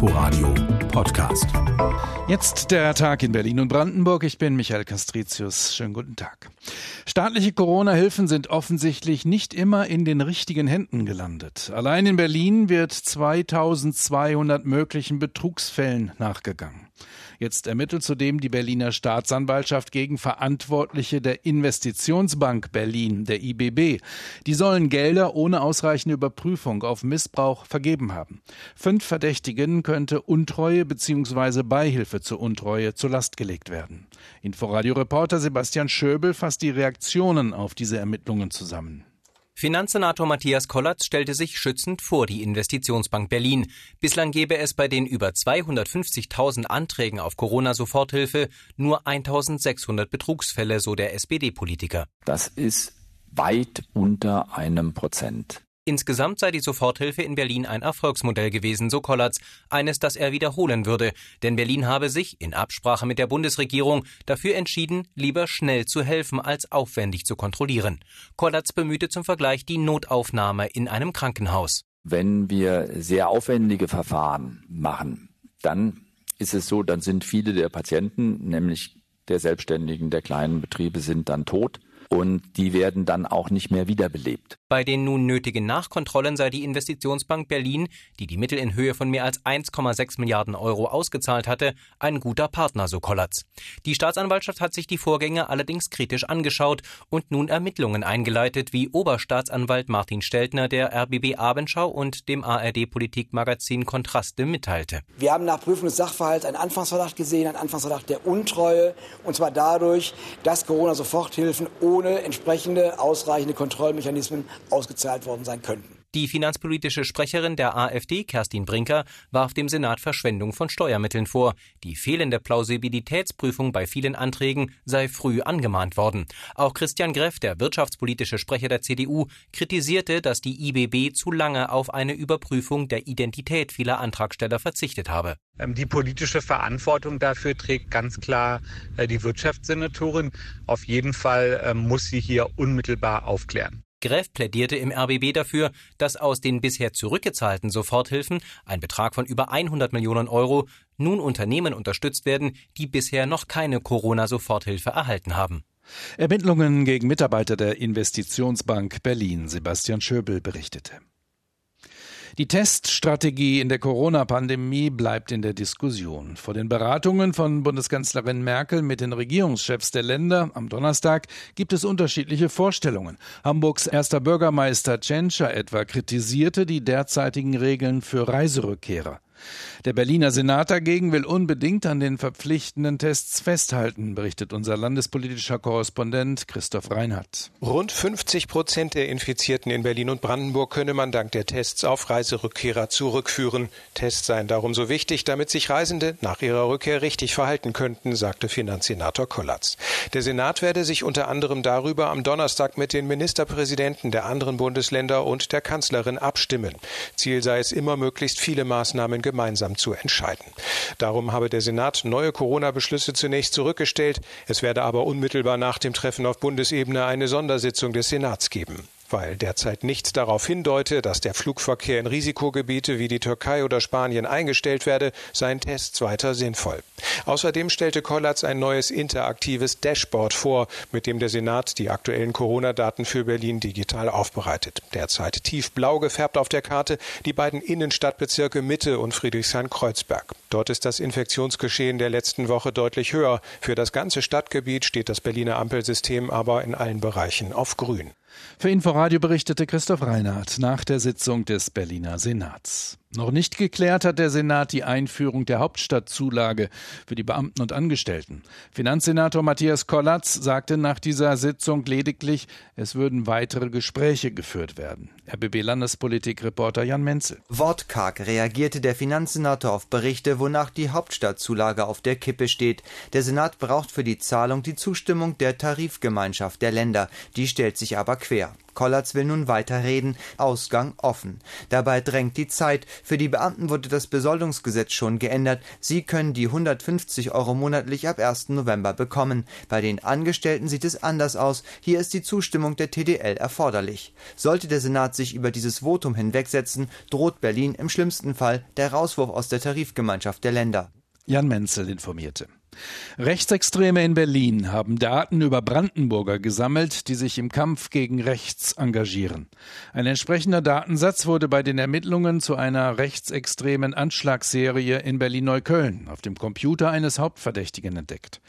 Inforadio Podcast. Jetzt der Tag in Berlin und Brandenburg. Ich bin Michael Castricius. Schönen guten Tag. Staatliche Corona-Hilfen sind offensichtlich nicht immer in den richtigen Händen gelandet. Allein in Berlin wird 2200 möglichen Betrugsfällen nachgegangen. Jetzt ermittelt zudem die Berliner Staatsanwaltschaft gegen Verantwortliche der Investitionsbank Berlin, der IBB. Die sollen Gelder ohne ausreichende Überprüfung auf Missbrauch vergeben haben. Fünf Verdächtigen könnte Untreue bzw. Beihilfe zur Untreue zur Last gelegt werden. Inforadio-Reporter Sebastian Schöbel fasst die Reaktionen auf diese Ermittlungen zusammen. Finanzsenator Matthias Kollatz stellte sich schützend vor die Investitionsbank Berlin. Bislang gebe es bei den über 250.000 Anträgen auf Corona-Soforthilfe nur 1.600 Betrugsfälle, so der SPD-Politiker. Das ist weit unter einem Prozent. Insgesamt sei die Soforthilfe in Berlin ein Erfolgsmodell gewesen, so Kollatz, eines, das er wiederholen würde, denn Berlin habe sich, in Absprache mit der Bundesregierung, dafür entschieden, lieber schnell zu helfen, als aufwendig zu kontrollieren. Kollatz bemühte zum Vergleich die Notaufnahme in einem Krankenhaus. Wenn wir sehr aufwendige Verfahren machen, dann ist es so, dann sind viele der Patienten, nämlich der Selbstständigen, der kleinen Betriebe, sind dann tot und die werden dann auch nicht mehr wiederbelebt. Bei den nun nötigen Nachkontrollen sei die Investitionsbank Berlin, die die Mittel in Höhe von mehr als 1,6 Milliarden Euro ausgezahlt hatte, ein guter Partner, so Kollatz. Die Staatsanwaltschaft hat sich die Vorgänge allerdings kritisch angeschaut und nun Ermittlungen eingeleitet, wie Oberstaatsanwalt Martin Steltner der RBB Abendschau und dem ARD Politikmagazin Kontraste mitteilte. Wir haben nach Prüfung des Sachverhalts einen Anfangsverdacht gesehen, einen Anfangsverdacht der Untreue, und zwar dadurch, dass Corona-Soforthilfen ohne ohne entsprechende ausreichende Kontrollmechanismen ausgezahlt worden sein könnten. Die finanzpolitische Sprecherin der AfD, Kerstin Brinker, warf dem Senat Verschwendung von Steuermitteln vor. Die fehlende Plausibilitätsprüfung bei vielen Anträgen sei früh angemahnt worden. Auch Christian Greff, der wirtschaftspolitische Sprecher der CDU, kritisierte, dass die IBB zu lange auf eine Überprüfung der Identität vieler Antragsteller verzichtet habe. Ähm, die politische Verantwortung dafür trägt ganz klar äh, die Wirtschaftssenatorin. Auf jeden Fall ähm, muss sie hier unmittelbar aufklären. Greff plädierte im RBB dafür, dass aus den bisher zurückgezahlten Soforthilfen, ein Betrag von über 100 Millionen Euro, nun Unternehmen unterstützt werden, die bisher noch keine Corona-Soforthilfe erhalten haben. Ermittlungen gegen Mitarbeiter der Investitionsbank Berlin. Sebastian Schöbel berichtete. Die Teststrategie in der Corona-Pandemie bleibt in der Diskussion. Vor den Beratungen von Bundeskanzlerin Merkel mit den Regierungschefs der Länder am Donnerstag gibt es unterschiedliche Vorstellungen. Hamburgs erster Bürgermeister Tschentscher etwa kritisierte die derzeitigen Regeln für Reiserückkehrer. Der Berliner Senat dagegen will unbedingt an den verpflichtenden Tests festhalten, berichtet unser landespolitischer Korrespondent Christoph Reinhardt. Rund 50 Prozent der Infizierten in Berlin und Brandenburg könne man dank der Tests auf Reiserückkehrer zurückführen. Tests seien darum so wichtig, damit sich Reisende nach ihrer Rückkehr richtig verhalten könnten, sagte Finanzsenator Kollatz. Der Senat werde sich unter anderem darüber am Donnerstag mit den Ministerpräsidenten der anderen Bundesländer und der Kanzlerin abstimmen. Ziel sei es immer möglichst viele Maßnahmen gemeinsam zu entscheiden. Darum habe der Senat neue Corona-Beschlüsse zunächst zurückgestellt. Es werde aber unmittelbar nach dem Treffen auf Bundesebene eine Sondersitzung des Senats geben. Weil derzeit nichts darauf hindeute, dass der Flugverkehr in Risikogebiete wie die Türkei oder Spanien eingestellt werde, seien Tests weiter sinnvoll. Außerdem stellte Kollatz ein neues interaktives Dashboard vor, mit dem der Senat die aktuellen Corona-Daten für Berlin digital aufbereitet. Derzeit tiefblau gefärbt auf der Karte die beiden Innenstadtbezirke Mitte und Friedrichshain-Kreuzberg. Dort ist das Infektionsgeschehen der letzten Woche deutlich höher. Für das ganze Stadtgebiet steht das Berliner Ampelsystem aber in allen Bereichen auf grün. Für Inforadio berichtete Christoph Reinhardt nach der Sitzung des Berliner Senats. Noch nicht geklärt hat der Senat die Einführung der Hauptstadtzulage für die Beamten und Angestellten. Finanzsenator Matthias Kollatz sagte nach dieser Sitzung lediglich, es würden weitere Gespräche geführt werden. RBB-Landespolitik-Reporter Jan Menzel. Wortkarg reagierte der Finanzsenator auf Berichte, wonach die Hauptstadtzulage auf der Kippe steht. Der Senat braucht für die Zahlung die Zustimmung der Tarifgemeinschaft der Länder. Die stellt sich aber quer. Kollatz will nun weiterreden, Ausgang offen. Dabei drängt die Zeit. Für die Beamten wurde das Besoldungsgesetz schon geändert. Sie können die 150 Euro monatlich ab 1. November bekommen. Bei den Angestellten sieht es anders aus. Hier ist die Zustimmung der TDL erforderlich. Sollte der Senat sich über dieses Votum hinwegsetzen, droht Berlin im schlimmsten Fall der Rauswurf aus der Tarifgemeinschaft der Länder. Jan Menzel informierte. Rechtsextreme in Berlin haben Daten über Brandenburger gesammelt, die sich im Kampf gegen rechts engagieren. Ein entsprechender Datensatz wurde bei den Ermittlungen zu einer rechtsextremen Anschlagsserie in Berlin-Neukölln auf dem Computer eines Hauptverdächtigen entdeckt.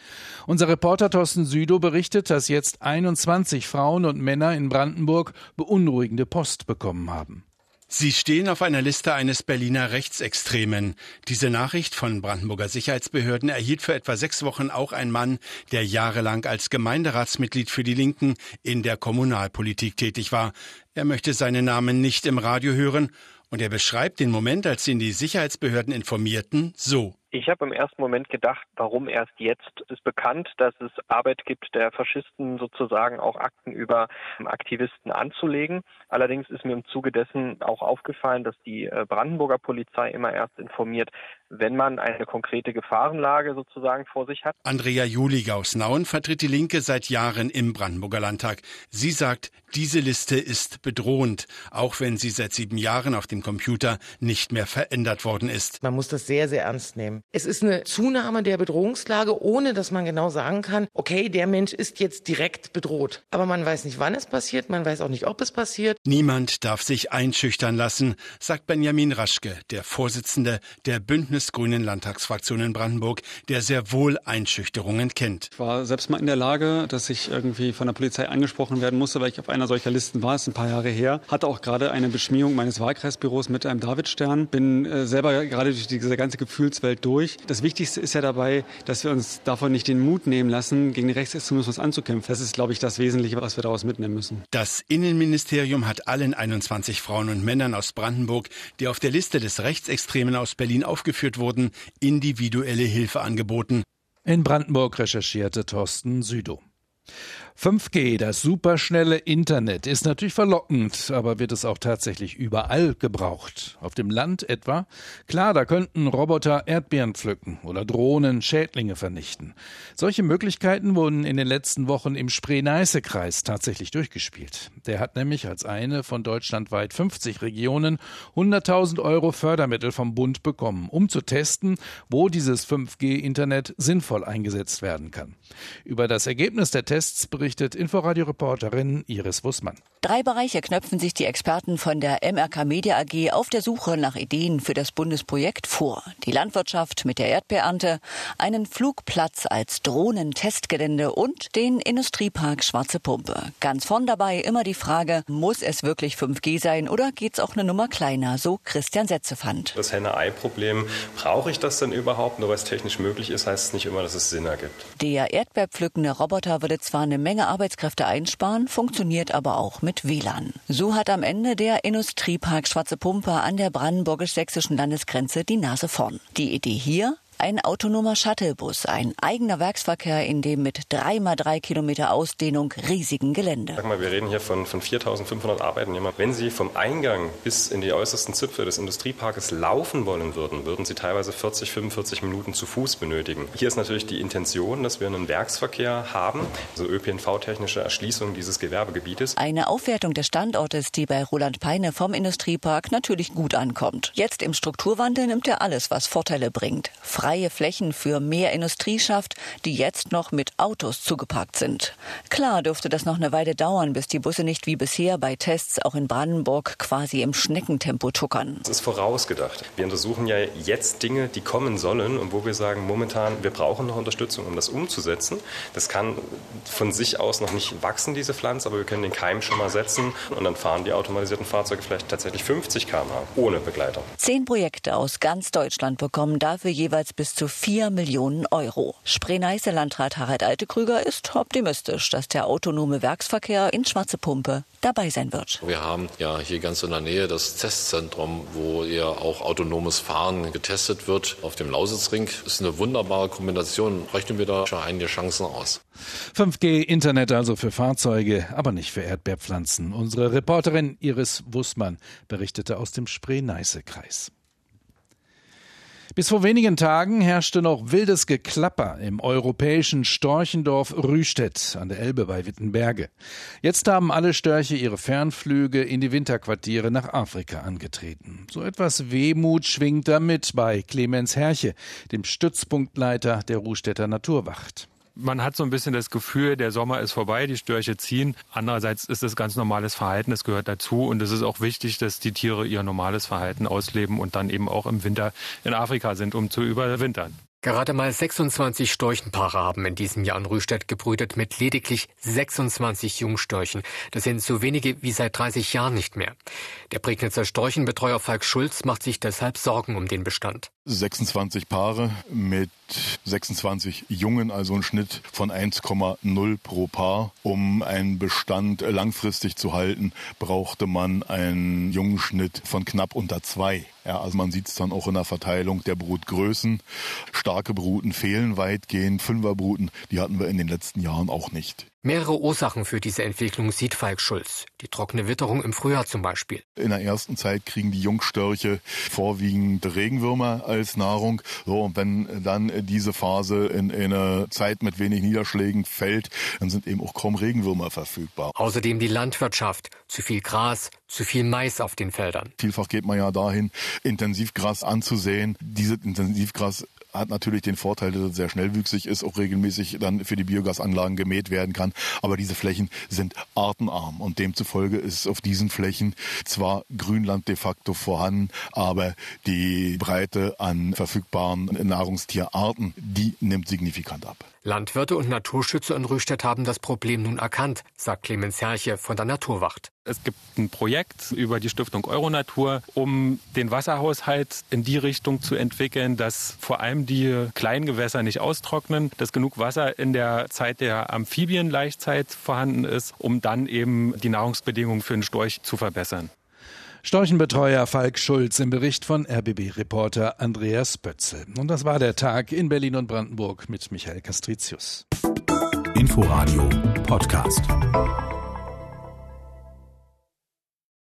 Unser Reporter Thorsten Südow berichtet, dass jetzt 21 Frauen und Männer in Brandenburg beunruhigende Post bekommen haben. Sie stehen auf einer Liste eines Berliner Rechtsextremen. Diese Nachricht von Brandenburger Sicherheitsbehörden erhielt für etwa sechs Wochen auch ein Mann, der jahrelang als Gemeinderatsmitglied für die Linken in der Kommunalpolitik tätig war. Er möchte seinen Namen nicht im Radio hören und er beschreibt den Moment, als ihn die Sicherheitsbehörden informierten, so. Ich habe im ersten Moment gedacht, warum erst jetzt? Ist bekannt, dass es Arbeit gibt, der Faschisten sozusagen auch Akten über Aktivisten anzulegen. Allerdings ist mir im Zuge dessen auch aufgefallen, dass die äh, Brandenburger Polizei immer erst informiert, wenn man eine konkrete Gefahrenlage sozusagen vor sich hat. Andrea Julig aus Nauen vertritt die Linke seit Jahren im Brandenburger Landtag. Sie sagt, diese Liste ist bedrohend, auch wenn sie seit sieben Jahren auf dem Computer nicht mehr verändert worden ist. Man muss das sehr, sehr ernst nehmen. Es ist eine Zunahme der Bedrohungslage, ohne dass man genau sagen kann, okay, der Mensch ist jetzt direkt bedroht. Aber man weiß nicht, wann es passiert, man weiß auch nicht, ob es passiert. Niemand darf sich einschüchtern lassen, sagt Benjamin Raschke, der Vorsitzende der Bündnis-Grünen Landtagsfraktion in Brandenburg, der sehr wohl Einschüchterungen kennt. Ich war selbst mal in der Lage, dass ich irgendwie von der Polizei angesprochen werden musste, weil ich auf einer solcher Listen war, ist ein paar Jahre her. Hatte auch gerade eine Beschmierung meines Wahlkreisbüros mit einem Davidstern. Bin äh, selber gerade durch diese ganze Gefühlswelt durch. Das Wichtigste ist ja dabei, dass wir uns davon nicht den Mut nehmen lassen, gegen den Rechtsextremismus anzukämpfen. Das ist, glaube ich, das Wesentliche, was wir daraus mitnehmen müssen. Das Innenministerium hat allen 21 Frauen und Männern aus Brandenburg, die auf der Liste des Rechtsextremen aus Berlin aufgeführt wurden, individuelle Hilfe angeboten. In Brandenburg recherchierte Thorsten Südow. 5G, das superschnelle Internet, ist natürlich verlockend, aber wird es auch tatsächlich überall gebraucht? Auf dem Land etwa? Klar, da könnten Roboter Erdbeeren pflücken oder Drohnen Schädlinge vernichten. Solche Möglichkeiten wurden in den letzten Wochen im Spree-Neiße-Kreis tatsächlich durchgespielt. Der hat nämlich als eine von deutschlandweit 50 Regionen 100.000 Euro Fördermittel vom Bund bekommen, um zu testen, wo dieses 5G-Internet sinnvoll eingesetzt werden kann. Über das Ergebnis der Tests berichtet berichtet Inforadio-Reporterin Iris Wussmann. Drei Bereiche knöpfen sich die Experten von der MRK Media AG auf der Suche nach Ideen für das Bundesprojekt vor. Die Landwirtschaft mit der Erdbeerernte, einen Flugplatz als Drohnentestgelände und den Industriepark Schwarze Pumpe. Ganz vorn dabei immer die Frage, muss es wirklich 5G sein oder geht es auch eine Nummer kleiner, so Christian Setzefand. Das Henne-Ei-Problem, brauche ich das denn überhaupt? Nur weil es technisch möglich ist, heißt es nicht immer, dass es Sinn ergibt. Der erdbeerpflückende Roboter würde zwar eine Menge Arbeitskräfte einsparen, funktioniert aber auch mit WLAN. So hat am Ende der Industriepark Schwarze Pumpe an der brandenburgisch-sächsischen Landesgrenze die Nase vorn. Die Idee hier? Ein autonomer Shuttlebus, ein eigener Werksverkehr in dem mit 3x3 Kilometer Ausdehnung riesigen Gelände. Sag mal, wir reden hier von, von 4.500 Arbeitnehmern. Wenn Sie vom Eingang bis in die äußersten Zipfel des Industrieparkes laufen wollen würden, würden Sie teilweise 40, 45 Minuten zu Fuß benötigen. Hier ist natürlich die Intention, dass wir einen Werksverkehr haben, also ÖPNV-technische Erschließung dieses Gewerbegebietes. Eine Aufwertung des Standortes, die bei Roland Peine vom Industriepark natürlich gut ankommt. Jetzt im Strukturwandel nimmt er alles, was Vorteile bringt. Frei freie Flächen für mehr Industrie schafft, die jetzt noch mit Autos zugeparkt sind. Klar dürfte das noch eine Weile dauern, bis die Busse nicht wie bisher bei Tests auch in Brandenburg quasi im Schneckentempo tuckern. Das ist vorausgedacht. Wir untersuchen ja jetzt Dinge, die kommen sollen und wo wir sagen, momentan, wir brauchen noch Unterstützung, um das umzusetzen. Das kann von sich aus noch nicht wachsen, diese Pflanze, aber wir können den Keim schon mal setzen und dann fahren die automatisierten Fahrzeuge vielleicht tatsächlich 50 km/h ohne Begleiter. Zehn Projekte aus ganz Deutschland bekommen dafür jeweils bis zu 4 Millionen Euro. Spree-Neiße Landrat Harald Altekrüger ist optimistisch, dass der autonome Werksverkehr in Schwarze Pumpe dabei sein wird. Wir haben ja hier ganz in der Nähe das Testzentrum, wo ja auch autonomes Fahren getestet wird auf dem Lausitzring. Das ist eine wunderbare Kombination. Rechnen wir da schon einige Chancen aus. 5G-Internet also für Fahrzeuge, aber nicht für Erdbeerpflanzen. Unsere Reporterin Iris Wussmann berichtete aus dem Spree-Neiße-Kreis. Bis vor wenigen Tagen herrschte noch wildes Geklapper im europäischen Storchendorf Rüstedt an der Elbe bei Wittenberge. Jetzt haben alle Störche ihre Fernflüge in die Winterquartiere nach Afrika angetreten. So etwas Wehmut schwingt damit bei Clemens Herche, dem Stützpunktleiter der Ruhstädter Naturwacht man hat so ein bisschen das Gefühl, der Sommer ist vorbei, die Störche ziehen. Andererseits ist es ganz normales Verhalten, das gehört dazu. Und es ist auch wichtig, dass die Tiere ihr normales Verhalten ausleben und dann eben auch im Winter in Afrika sind, um zu überwintern. Gerade mal 26 Storchenpaare haben in diesem Jahr in Rüstedt gebrütet mit lediglich 26 Jungstörchen. Das sind so wenige wie seit 30 Jahren nicht mehr. Der Prignitzer Storchenbetreuer Falk Schulz macht sich deshalb Sorgen um den Bestand. 26 Paare mit 26 Jungen, also ein Schnitt von 1,0 pro Paar. Um einen Bestand langfristig zu halten, brauchte man einen Jungenschnitt von knapp unter zwei. Ja, also man sieht es dann auch in der Verteilung der Brutgrößen. Starke Bruten fehlen weitgehend. Fünferbruten, die hatten wir in den letzten Jahren auch nicht. Mehrere Ursachen für diese Entwicklung sieht Falk Schulz. Die trockene Witterung im Frühjahr zum Beispiel. In der ersten Zeit kriegen die Jungstörche vorwiegend Regenwürmer als Nahrung. So, und wenn dann diese Phase in eine Zeit mit wenig Niederschlägen fällt, dann sind eben auch kaum Regenwürmer verfügbar. Außerdem die Landwirtschaft. Zu viel Gras, zu viel Mais auf den Feldern. Vielfach geht man ja dahin, Intensivgras anzusehen. Dieses Intensivgras hat natürlich den Vorteil, dass es sehr schnellwüchsig ist, auch regelmäßig dann für die Biogasanlagen gemäht werden kann. Aber diese Flächen sind artenarm und demzufolge ist auf diesen Flächen zwar Grünland de facto vorhanden, aber die Breite an verfügbaren Nahrungstierarten, die nimmt signifikant ab. Landwirte und Naturschützer in Rüstedt haben das Problem nun erkannt, sagt Clemens Herrche von der Naturwacht. Es gibt ein Projekt über die Stiftung Euronatur, um den Wasserhaushalt in die Richtung zu entwickeln, dass vor allem die kleinen Gewässer nicht austrocknen, dass genug Wasser in der Zeit der Amphibienlaichzeit vorhanden ist, um dann eben die Nahrungsbedingungen für den Storch zu verbessern. Storchenbetreuer Falk Schulz im Bericht von RBB-Reporter Andreas Bötzel. Und das war der Tag in Berlin und Brandenburg mit Michael Castricius. Inforadio Podcast.